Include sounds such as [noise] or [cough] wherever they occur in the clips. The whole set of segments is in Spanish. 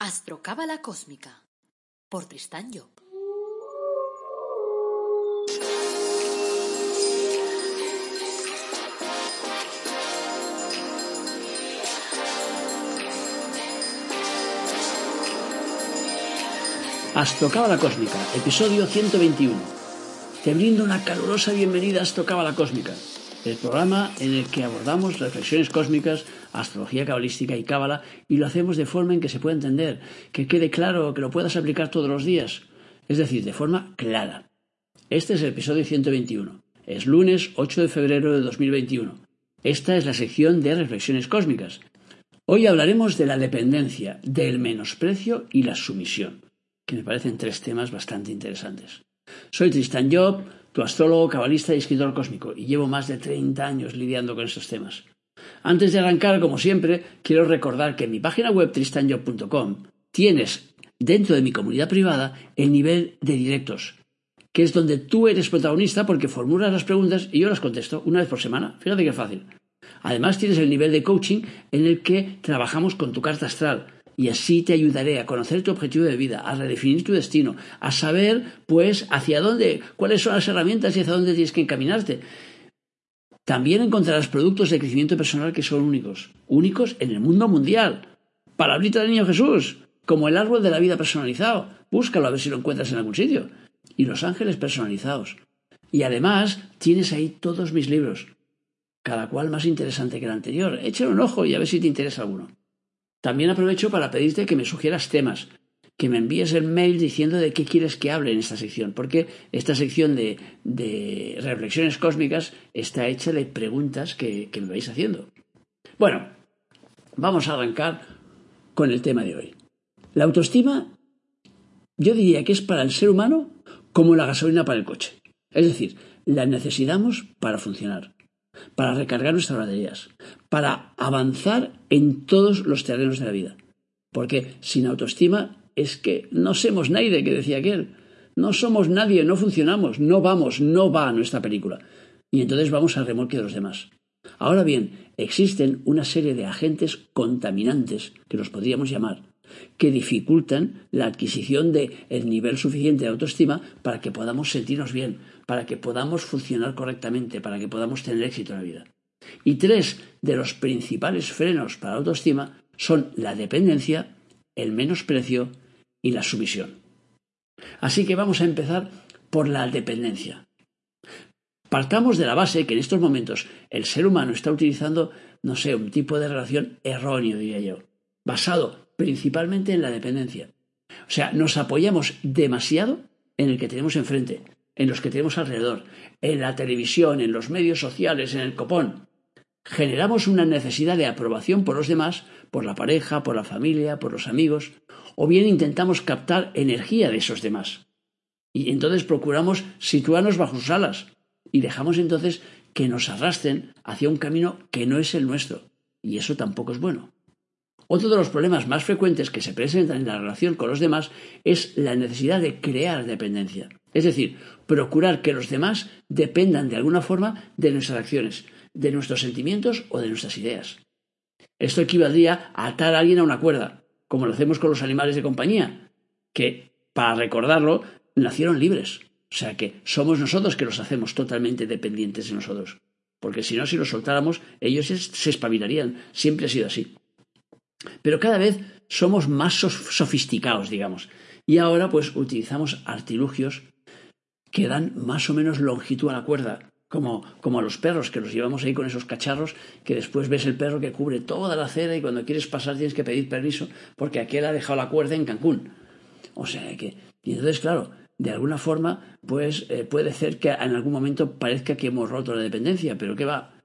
Astrocábala Cósmica por Tristán Job. Astrocábala Cósmica, episodio 121. Te brindo una calurosa bienvenida a Astrocábala Cósmica, el programa en el que abordamos reflexiones cósmicas, astrología cabalística y cábala y lo hacemos de forma en que se pueda entender, que quede claro, que lo puedas aplicar todos los días, es decir, de forma clara. Este es el episodio 121. Es lunes 8 de febrero de 2021. Esta es la sección de reflexiones cósmicas. Hoy hablaremos de la dependencia, del menosprecio y la sumisión, que me parecen tres temas bastante interesantes. Soy Tristan Job, tu astrólogo, cabalista y escritor cósmico, y llevo más de 30 años lidiando con estos temas. Antes de arrancar, como siempre, quiero recordar que en mi página web tristanjob.com tienes dentro de mi comunidad privada el nivel de directos, que es donde tú eres protagonista porque formulas las preguntas y yo las contesto una vez por semana. Fíjate qué fácil. Además tienes el nivel de coaching en el que trabajamos con tu carta astral y así te ayudaré a conocer tu objetivo de vida, a redefinir tu destino, a saber pues hacia dónde, cuáles son las herramientas y hacia dónde tienes que encaminarte. También encontrarás productos de crecimiento personal que son únicos, únicos en el mundo mundial. Palabrita del niño Jesús, como el árbol de la vida personalizado. Búscalo a ver si lo encuentras en algún sitio. Y los ángeles personalizados. Y además tienes ahí todos mis libros, cada cual más interesante que el anterior. Échale un ojo y a ver si te interesa alguno. También aprovecho para pedirte que me sugieras temas, que me envíes el mail diciendo de qué quieres que hable en esta sección, porque esta sección de, de reflexiones cósmicas está hecha de preguntas que, que me vais haciendo. Bueno, vamos a arrancar con el tema de hoy. La autoestima, yo diría que es para el ser humano como la gasolina para el coche. Es decir, la necesitamos para funcionar, para recargar nuestras baterías, para avanzar en todos los terrenos de la vida. Porque sin autoestima es que no somos nadie, que decía aquel. No somos nadie, no funcionamos, no vamos, no va nuestra película. Y entonces vamos al remolque de los demás. Ahora bien, existen una serie de agentes contaminantes, que los podríamos llamar, que dificultan la adquisición del el nivel suficiente de autoestima para que podamos sentirnos bien, para que podamos funcionar correctamente, para que podamos tener éxito en la vida. Y tres de los principales frenos para la autoestima son la dependencia, el menosprecio y la sumisión. Así que vamos a empezar por la dependencia. Partamos de la base que en estos momentos el ser humano está utilizando, no sé, un tipo de relación erróneo, diría yo, basado principalmente en la dependencia. O sea, nos apoyamos demasiado en el que tenemos enfrente, en los que tenemos alrededor, en la televisión, en los medios sociales, en el copón. Generamos una necesidad de aprobación por los demás, por la pareja, por la familia, por los amigos, o bien intentamos captar energía de esos demás. Y entonces procuramos situarnos bajo sus alas y dejamos entonces que nos arrastren hacia un camino que no es el nuestro. Y eso tampoco es bueno. Otro de los problemas más frecuentes que se presentan en la relación con los demás es la necesidad de crear dependencia. Es decir, procurar que los demás dependan de alguna forma de nuestras acciones, de nuestros sentimientos o de nuestras ideas. Esto equivaldría a atar a alguien a una cuerda, como lo hacemos con los animales de compañía, que, para recordarlo, nacieron libres. O sea que somos nosotros que los hacemos totalmente dependientes de nosotros. Porque si no, si los soltáramos, ellos se espabilarían. Siempre ha sido así. Pero cada vez somos más sofisticados, digamos. Y ahora pues utilizamos artilugios que dan más o menos longitud a la cuerda, como, como a los perros, que los llevamos ahí con esos cacharros, que después ves el perro que cubre toda la acera y cuando quieres pasar tienes que pedir permiso porque aquel ha dejado la cuerda en Cancún. O sea que, y entonces, claro, de alguna forma, pues eh, puede ser que en algún momento parezca que hemos roto la dependencia, pero ¿qué va?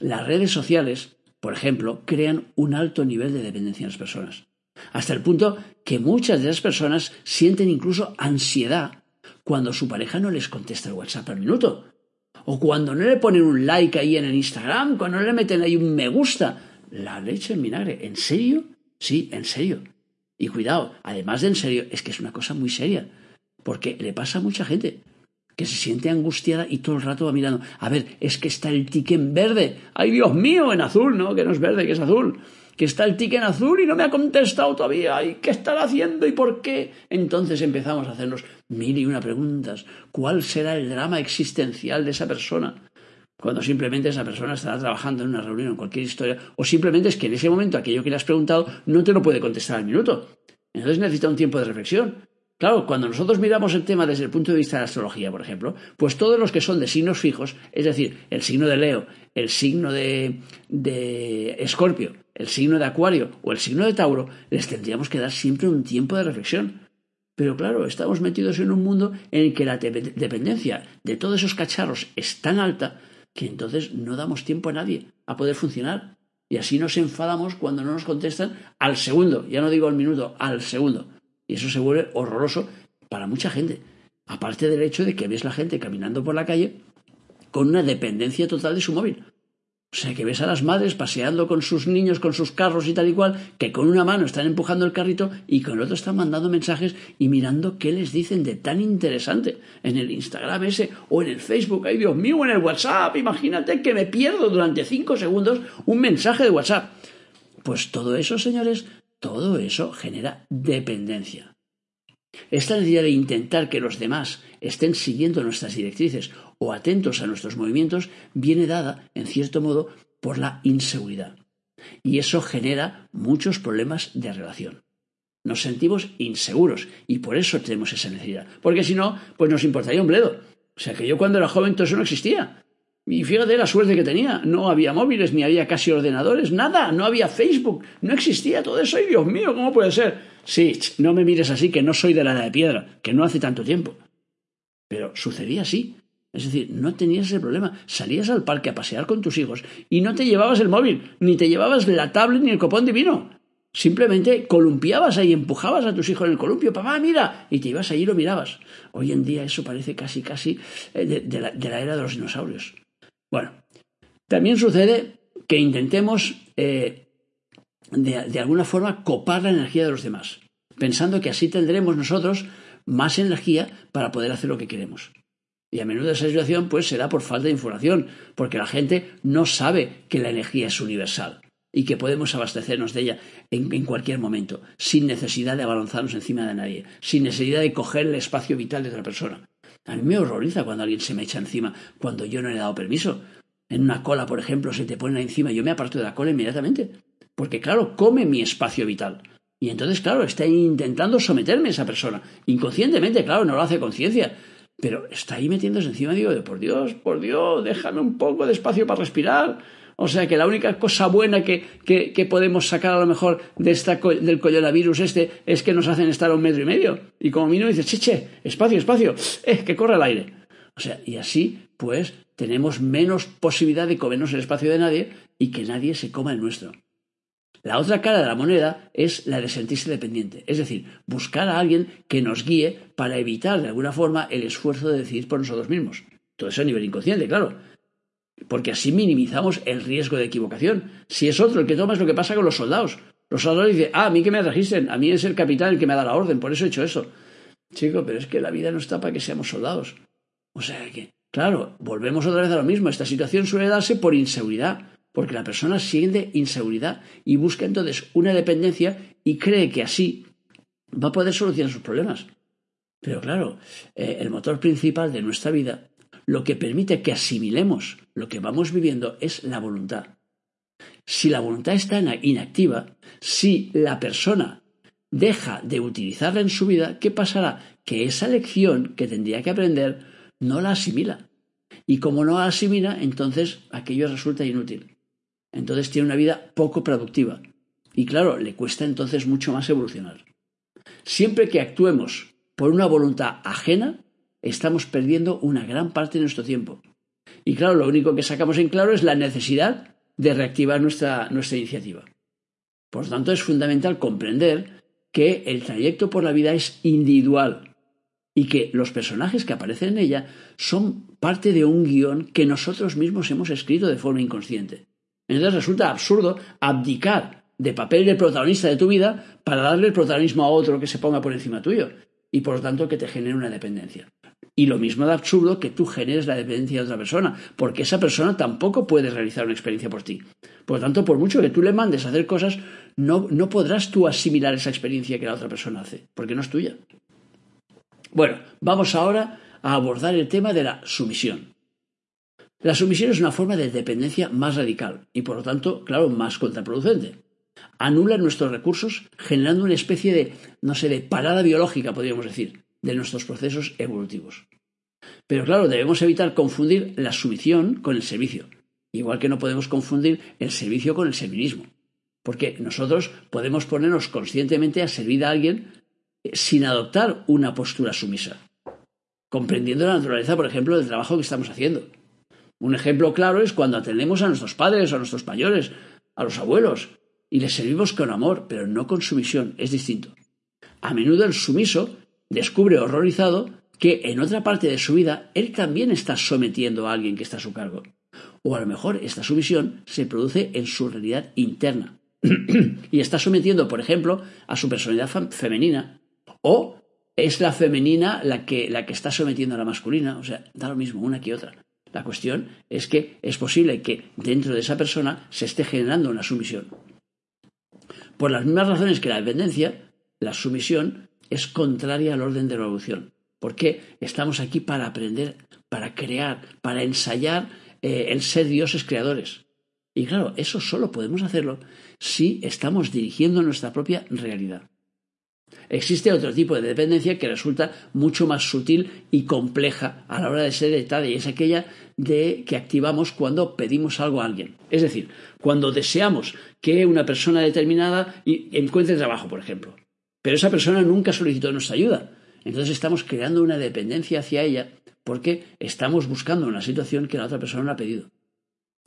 Las redes sociales, por ejemplo, crean un alto nivel de dependencia en las personas. Hasta el punto que muchas de las personas sienten incluso ansiedad cuando su pareja no les contesta el WhatsApp al minuto o cuando no le ponen un like ahí en el Instagram, cuando no le meten ahí un me gusta, la leche en vinagre. ¿En serio? Sí, en serio. Y cuidado, además de en serio, es que es una cosa muy seria, porque le pasa a mucha gente que se siente angustiada y todo el rato va mirando, a ver, es que está el tique en verde, ay Dios mío, en azul, ¿no? Que no es verde, que es azul. Que está el ticket en azul y no me ha contestado todavía, ¿y qué estará haciendo y por qué? Entonces empezamos a hacernos mil y una preguntas. ¿Cuál será el drama existencial de esa persona? Cuando simplemente esa persona estará trabajando en una reunión, en cualquier historia, o simplemente es que en ese momento aquello que le has preguntado no te lo puede contestar al minuto. Entonces necesita un tiempo de reflexión. Claro, cuando nosotros miramos el tema desde el punto de vista de la astrología, por ejemplo, pues todos los que son de signos fijos, es decir, el signo de Leo, el signo de, Escorpio, el signo de Acuario o el signo de Tauro, les tendríamos que dar siempre un tiempo de reflexión. Pero claro, estamos metidos en un mundo en el que la dependencia de todos esos cacharros es tan alta que entonces no damos tiempo a nadie a poder funcionar. Y así nos enfadamos cuando no nos contestan al segundo, ya no digo al minuto, al segundo. Y eso se vuelve horroroso para mucha gente. Aparte del hecho de que ves la gente caminando por la calle con una dependencia total de su móvil. O sea, que ves a las madres paseando con sus niños, con sus carros y tal y cual, que con una mano están empujando el carrito y con el otro están mandando mensajes y mirando qué les dicen de tan interesante en el Instagram ese o en el Facebook. Ay, Dios mío, en el WhatsApp. Imagínate que me pierdo durante cinco segundos un mensaje de WhatsApp. Pues todo eso, señores, todo eso genera dependencia. Esta necesidad de intentar que los demás estén siguiendo nuestras directrices o atentos a nuestros movimientos viene dada, en cierto modo, por la inseguridad. Y eso genera muchos problemas de relación. Nos sentimos inseguros y por eso tenemos esa necesidad. Porque si no, pues nos importaría un bledo. O sea que yo cuando era joven todo eso no existía. Y fíjate la suerte que tenía. No había móviles, ni había casi ordenadores, nada. No había Facebook. No existía todo eso. ¡Ay, Dios mío! ¿Cómo puede ser? Sí, no me mires así, que no soy de la edad de piedra, que no hace tanto tiempo. Pero sucedía así. Es decir, no tenías ese problema. Salías al parque a pasear con tus hijos y no te llevabas el móvil, ni te llevabas la tablet ni el copón divino. Simplemente columpiabas ahí, empujabas a tus hijos en el columpio, papá, mira, y te ibas allí y lo mirabas. Hoy en día eso parece casi, casi eh, de, la, era de los dinosaurios. Bueno, también sucede que intentemos eh, de, alguna forma copar la energía de los demás, pensando que así tendremos nosotros más energía para poder hacer lo que queremos. Y a menudo esa situación pues se da por falta de información, porque la gente no sabe que la energía es universal y que podemos abastecernos de ella en, cualquier momento, sin necesidad de abalanzarnos encima de nadie, sin necesidad de coger el espacio vital de otra persona. A mí me horroriza cuando alguien se me echa encima cuando yo no le he dado permiso. En una cola, por ejemplo, se te pone encima, yo me aparto de la cola inmediatamente. Porque, claro, come mi espacio vital. Y entonces, claro, está intentando someterme a esa persona. Inconscientemente, claro, no lo hace conciencia. Pero está ahí metiéndose encima, digo, por Dios, por Dios, déjame un poco de espacio para respirar. O sea que la única cosa buena que, que, podemos sacar a lo mejor de esta, del coronavirus este es que nos hacen estar a un metro y medio. Y como mínimo dices, chiche, espacio, espacio, eh, que corre el aire. O sea, y así, pues, tenemos menos posibilidad de comernos el espacio de nadie y que nadie se coma el nuestro. La otra cara de la moneda es la de sentirse dependiente, es decir, buscar a alguien que nos guíe para evitar de alguna forma el esfuerzo de decidir por nosotros mismos. Todo eso a nivel inconsciente, claro. Porque así minimizamos el riesgo de equivocación. Si es otro el que toma es lo que pasa con los soldados. Los soldados dicen, ah, a mí que me registren, a mí es el capitán el que me da la orden, por eso he hecho eso. Chico, pero es que la vida no está para que seamos soldados. O sea que, claro, volvemos otra vez a lo mismo. Esta situación suele darse por inseguridad porque la persona siente inseguridad y busca entonces una dependencia y cree que así va a poder solucionar sus problemas. Pero claro, eh, el motor principal de nuestra vida, lo que permite que asimilemos lo que vamos viviendo es la voluntad. Si la voluntad está inactiva, si la persona deja de utilizarla en su vida, ¿qué pasará? Que esa lección que tendría que aprender no la asimila. Y como no la asimila, entonces aquello resulta inútil entonces tiene una vida poco productiva. Y claro, le cuesta entonces mucho más evolucionar. Siempre que actuemos por una voluntad ajena, estamos perdiendo una gran parte de nuestro tiempo. Y claro, lo único que sacamos en claro es la necesidad de reactivar nuestra, nuestra iniciativa. Por lo tanto, es fundamental comprender que el trayecto por la vida es individual y que los personajes que aparecen en ella son parte de un guion que nosotros mismos hemos escrito de forma inconsciente. Entonces resulta absurdo abdicar de papel de protagonista de tu vida para darle el protagonismo a otro que se ponga por encima tuyo y por lo tanto que te genere una dependencia. Y lo mismo de absurdo que tú generes la dependencia de otra persona, porque esa persona tampoco puede realizar una experiencia por ti. Por lo tanto, por mucho que tú le mandes a hacer cosas, no, no podrás tú asimilar esa experiencia que la otra persona hace, porque no es tuya. Bueno, vamos ahora a abordar el tema de la sumisión. La sumisión es una forma de dependencia más radical y por lo tanto, claro, más contraproducente. Anula nuestros recursos generando una especie de, no sé, de parada biológica, podríamos decir, de nuestros procesos evolutivos. Pero claro, debemos evitar confundir la sumisión con el servicio, igual que no podemos confundir el servicio con el servilismo, porque nosotros podemos ponernos conscientemente a servir a alguien eh, sin adoptar una postura sumisa, comprendiendo la naturaleza, por ejemplo, del trabajo que estamos haciendo. Un ejemplo claro es cuando atendemos a nuestros padres, a nuestros mayores, a los abuelos, y les servimos con amor, pero no con sumisión, es distinto. A menudo el sumiso descubre horrorizado que en otra parte de su vida él también está sometiendo a alguien que está a su cargo. O a lo mejor esta sumisión se produce en su realidad interna [clears throat] y está sometiendo, por ejemplo, a su personalidad femenina o es la femenina la que, la que está sometiendo a la masculina, o sea, da lo mismo una que otra. La cuestión es que es posible que dentro de esa persona se esté generando una sumisión. Por las mismas razones que la dependencia, la sumisión es contraria al orden de la evolución. Porque estamos aquí para aprender, para crear, para ensayar eh, el ser dioses creadores. Y claro, eso solo podemos hacerlo si estamos dirigiendo nuestra propia realidad. Existe otro tipo de dependencia que resulta mucho más sutil y compleja a la hora de ser detectada y es aquella de que activamos cuando pedimos algo a alguien. Es decir, cuando deseamos que una persona determinada encuentre trabajo, por ejemplo. Pero esa persona nunca solicitó nuestra ayuda. Entonces estamos creando una dependencia hacia ella porque estamos buscando una situación que la otra persona no ha pedido.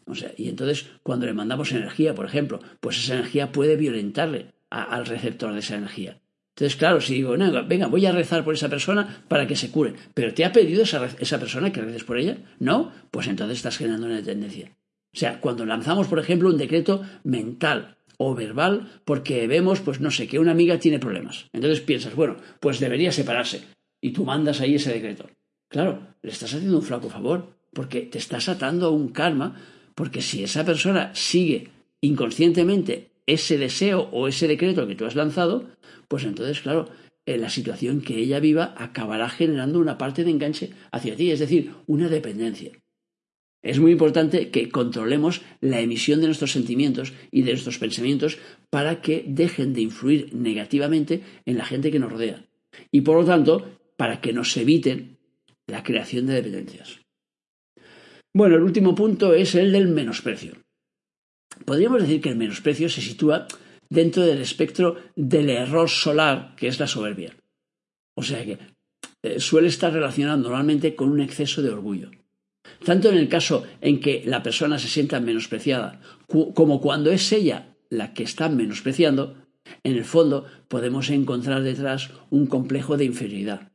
O sea, y entonces cuando le mandamos energía, por ejemplo, pues esa energía puede violentarle al receptor de esa energía. Entonces, claro, si digo, venga, voy a rezar por esa persona para que se cure, pero ¿te ha pedido esa, esa persona que reces por ella? ¿No? Pues entonces estás generando una tendencia. O sea, cuando lanzamos, por ejemplo, un decreto mental o verbal porque vemos, pues no sé, que una amiga tiene problemas. Entonces piensas, bueno, pues debería separarse. Y tú mandas ahí ese decreto. Claro, le estás haciendo un flaco favor, porque te estás atando a un karma, porque si esa persona sigue inconscientemente ese deseo o ese decreto que tú has lanzado, pues entonces, claro, eh, la situación que ella viva acabará generando una parte de enganche hacia ti, es decir, una dependencia. Es muy importante que controlemos la emisión de nuestros sentimientos y de nuestros pensamientos para que dejen de influir negativamente en la gente que nos rodea. Y por lo tanto, para que nos eviten la creación de dependencias. Bueno, el último punto es el del menosprecio. Podríamos decir que el menosprecio se sitúa dentro del espectro del error solar, que es la soberbia. O sea que eh, suele estar relacionado normalmente con un exceso de orgullo. Tanto en el caso en que la persona se sienta menospreciada, como cuando es ella la que está menospreciando, en el fondo podemos encontrar detrás un complejo de inferioridad,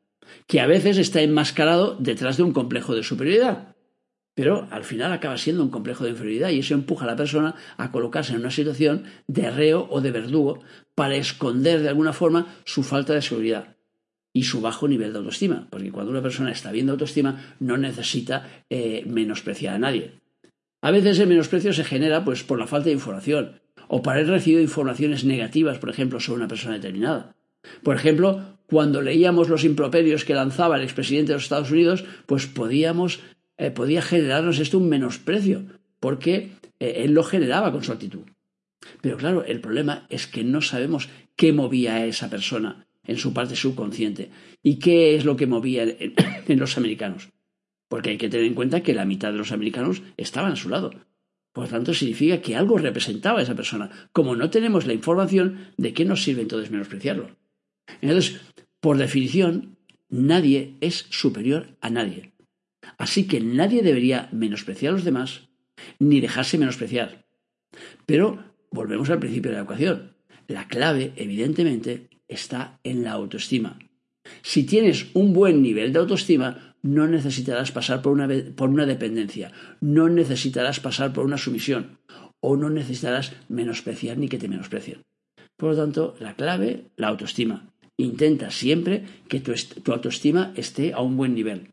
que a veces está enmascarado detrás de un complejo de superioridad. Pero al final acaba siendo un complejo de inferioridad y eso empuja a la persona a colocarse en una situación de reo o de verdugo para esconder de alguna forma su falta de seguridad y su bajo nivel de autoestima. Porque cuando una persona está bien de autoestima no necesita eh, menospreciar a nadie. A veces el menosprecio se genera pues, por la falta de información o para haber recibido informaciones negativas, por ejemplo, sobre una persona determinada. Por ejemplo, cuando leíamos los improperios que lanzaba el expresidente de los Estados Unidos, pues podíamos eh, podía generarnos esto un menosprecio, porque eh, él lo generaba con su actitud. Pero claro, el problema es que no sabemos qué movía a esa persona en su parte subconsciente y qué es lo que movía [coughs] en, los americanos. Porque hay que tener en cuenta que la mitad de los americanos estaban a su lado. Por tanto, significa que algo representaba a esa persona. Como no tenemos la información, ¿de qué nos sirve entonces menospreciarlo? Entonces, por definición, nadie es superior a nadie. Así que nadie debería menospreciar a los demás ni dejarse menospreciar. Pero volvemos al principio de la ecuación. La clave, evidentemente, está en la autoestima. Si tienes un buen nivel de autoestima, no necesitarás pasar por una, por una dependencia, no necesitarás pasar por una sumisión o no necesitarás menospreciar ni que te menosprecien. Por lo tanto, la clave, la autoestima. Intenta siempre que tu, tu autoestima esté a un buen nivel.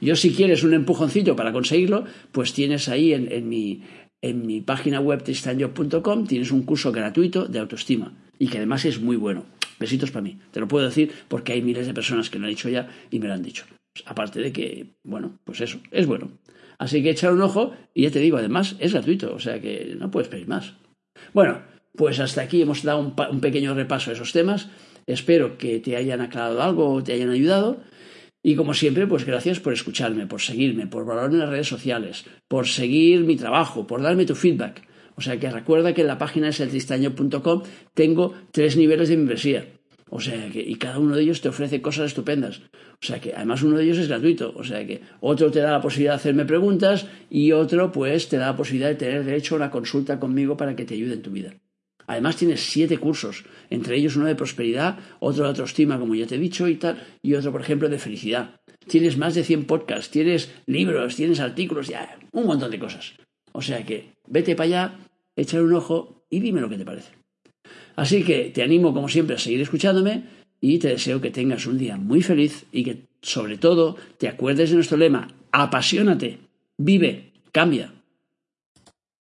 Yo si quieres un empujoncito para conseguirlo, pues tienes ahí en, mi, en mi página web tristanjob.com tienes un curso gratuito de autoestima y que además es muy bueno. Besitos para mí. Te lo puedo decir porque hay miles de personas que lo han dicho ya y me lo han dicho. Aparte de que, bueno, pues eso, es bueno. Así que echar un ojo y ya te digo, además es gratuito, o sea que no puedes pedir más. Bueno, pues hasta aquí hemos dado un, un pequeño repaso a esos temas. Espero que te hayan aclarado algo o te hayan ayudado. Y como siempre, pues gracias por escucharme, por seguirme, por valorarme en las redes sociales, por seguir mi trabajo, por darme tu feedback. O sea que recuerda que en la página es eltristaño.com tengo tres niveles de membresía. O sea que, y cada uno de ellos te ofrece cosas estupendas. O sea que además uno de ellos es gratuito. O sea que otro te da la posibilidad de hacerme preguntas y otro pues te da la posibilidad de tener derecho a una consulta conmigo para que te ayude en tu vida. Además tienes siete cursos, entre ellos uno de prosperidad, otro de autoestima, como ya te he dicho, y tal, y otro, por ejemplo, de felicidad. Tienes más de 100 podcasts, tienes libros, tienes artículos, ya, un montón de cosas. O sea que vete para allá, échale un ojo y dime lo que te parece. Así que te animo, como siempre, a seguir escuchándome y te deseo que tengas un día muy feliz y que, sobre todo, te acuerdes de nuestro lema, apasionate, vive, cambia.